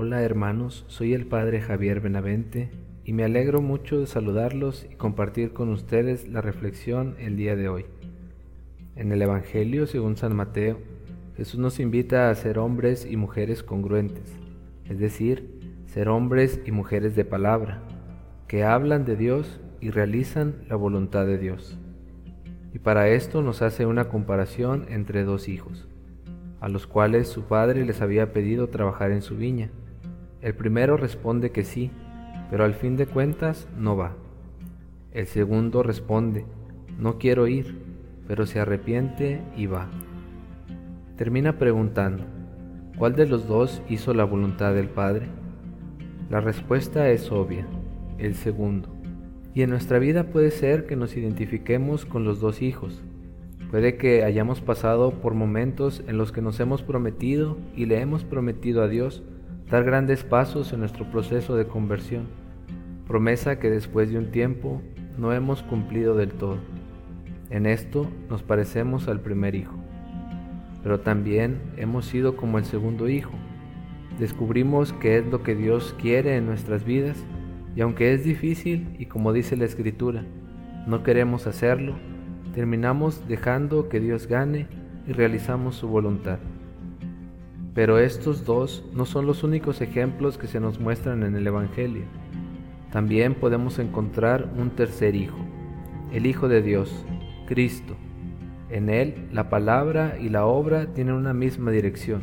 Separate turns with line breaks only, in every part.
Hola hermanos, soy el Padre Javier Benavente y me alegro mucho de saludarlos y compartir con ustedes la reflexión el día de hoy. En el Evangelio según San Mateo, Jesús nos invita a ser hombres y mujeres congruentes, es decir, ser hombres y mujeres de palabra, que hablan de Dios y realizan la voluntad de Dios. Y para esto nos hace una comparación entre dos hijos, a los cuales su padre les había pedido trabajar en su viña el primero responde que sí, pero al fin de cuentas no va. El segundo responde, no quiero ir, pero se arrepiente y va. Termina preguntando, ¿cuál de los dos hizo la voluntad del Padre? La respuesta es obvia, el segundo. Y en nuestra vida puede ser que nos identifiquemos con los dos hijos. Puede que hayamos pasado por momentos en los que nos hemos prometido y le hemos prometido a Dios dar grandes pasos en nuestro proceso de conversión, promesa que después de un tiempo no hemos cumplido del todo. En esto nos parecemos al primer hijo, pero también hemos sido como el segundo hijo. Descubrimos qué es lo que Dios quiere en nuestras vidas y aunque es difícil y como dice la escritura, no queremos hacerlo, terminamos dejando que Dios gane y realizamos su voluntad. Pero estos dos no son los únicos ejemplos que se nos muestran en el Evangelio. También podemos encontrar un tercer Hijo, el Hijo de Dios, Cristo. En Él la palabra y la obra tienen una misma dirección.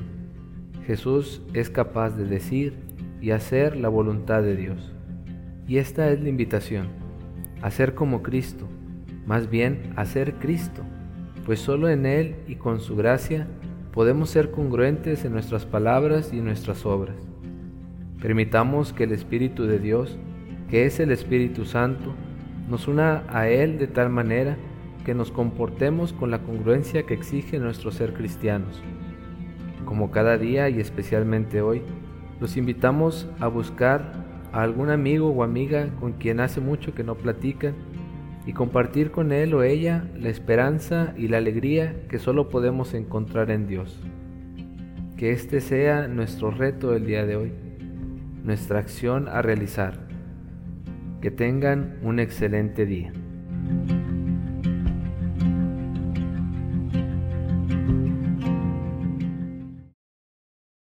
Jesús es capaz de decir y hacer la voluntad de Dios. Y esta es la invitación, a ser como Cristo, más bien a ser Cristo, pues solo en Él y con su gracia podemos ser congruentes en nuestras palabras y nuestras obras. Permitamos que el Espíritu de Dios, que es el Espíritu Santo, nos una a Él de tal manera que nos comportemos con la congruencia que exige nuestro ser cristianos. Como cada día y especialmente hoy, los invitamos a buscar a algún amigo o amiga con quien hace mucho que no platican y compartir con él o ella la esperanza y la alegría que solo podemos encontrar en Dios. Que este sea nuestro reto el día de hoy, nuestra acción a realizar. Que tengan un excelente día.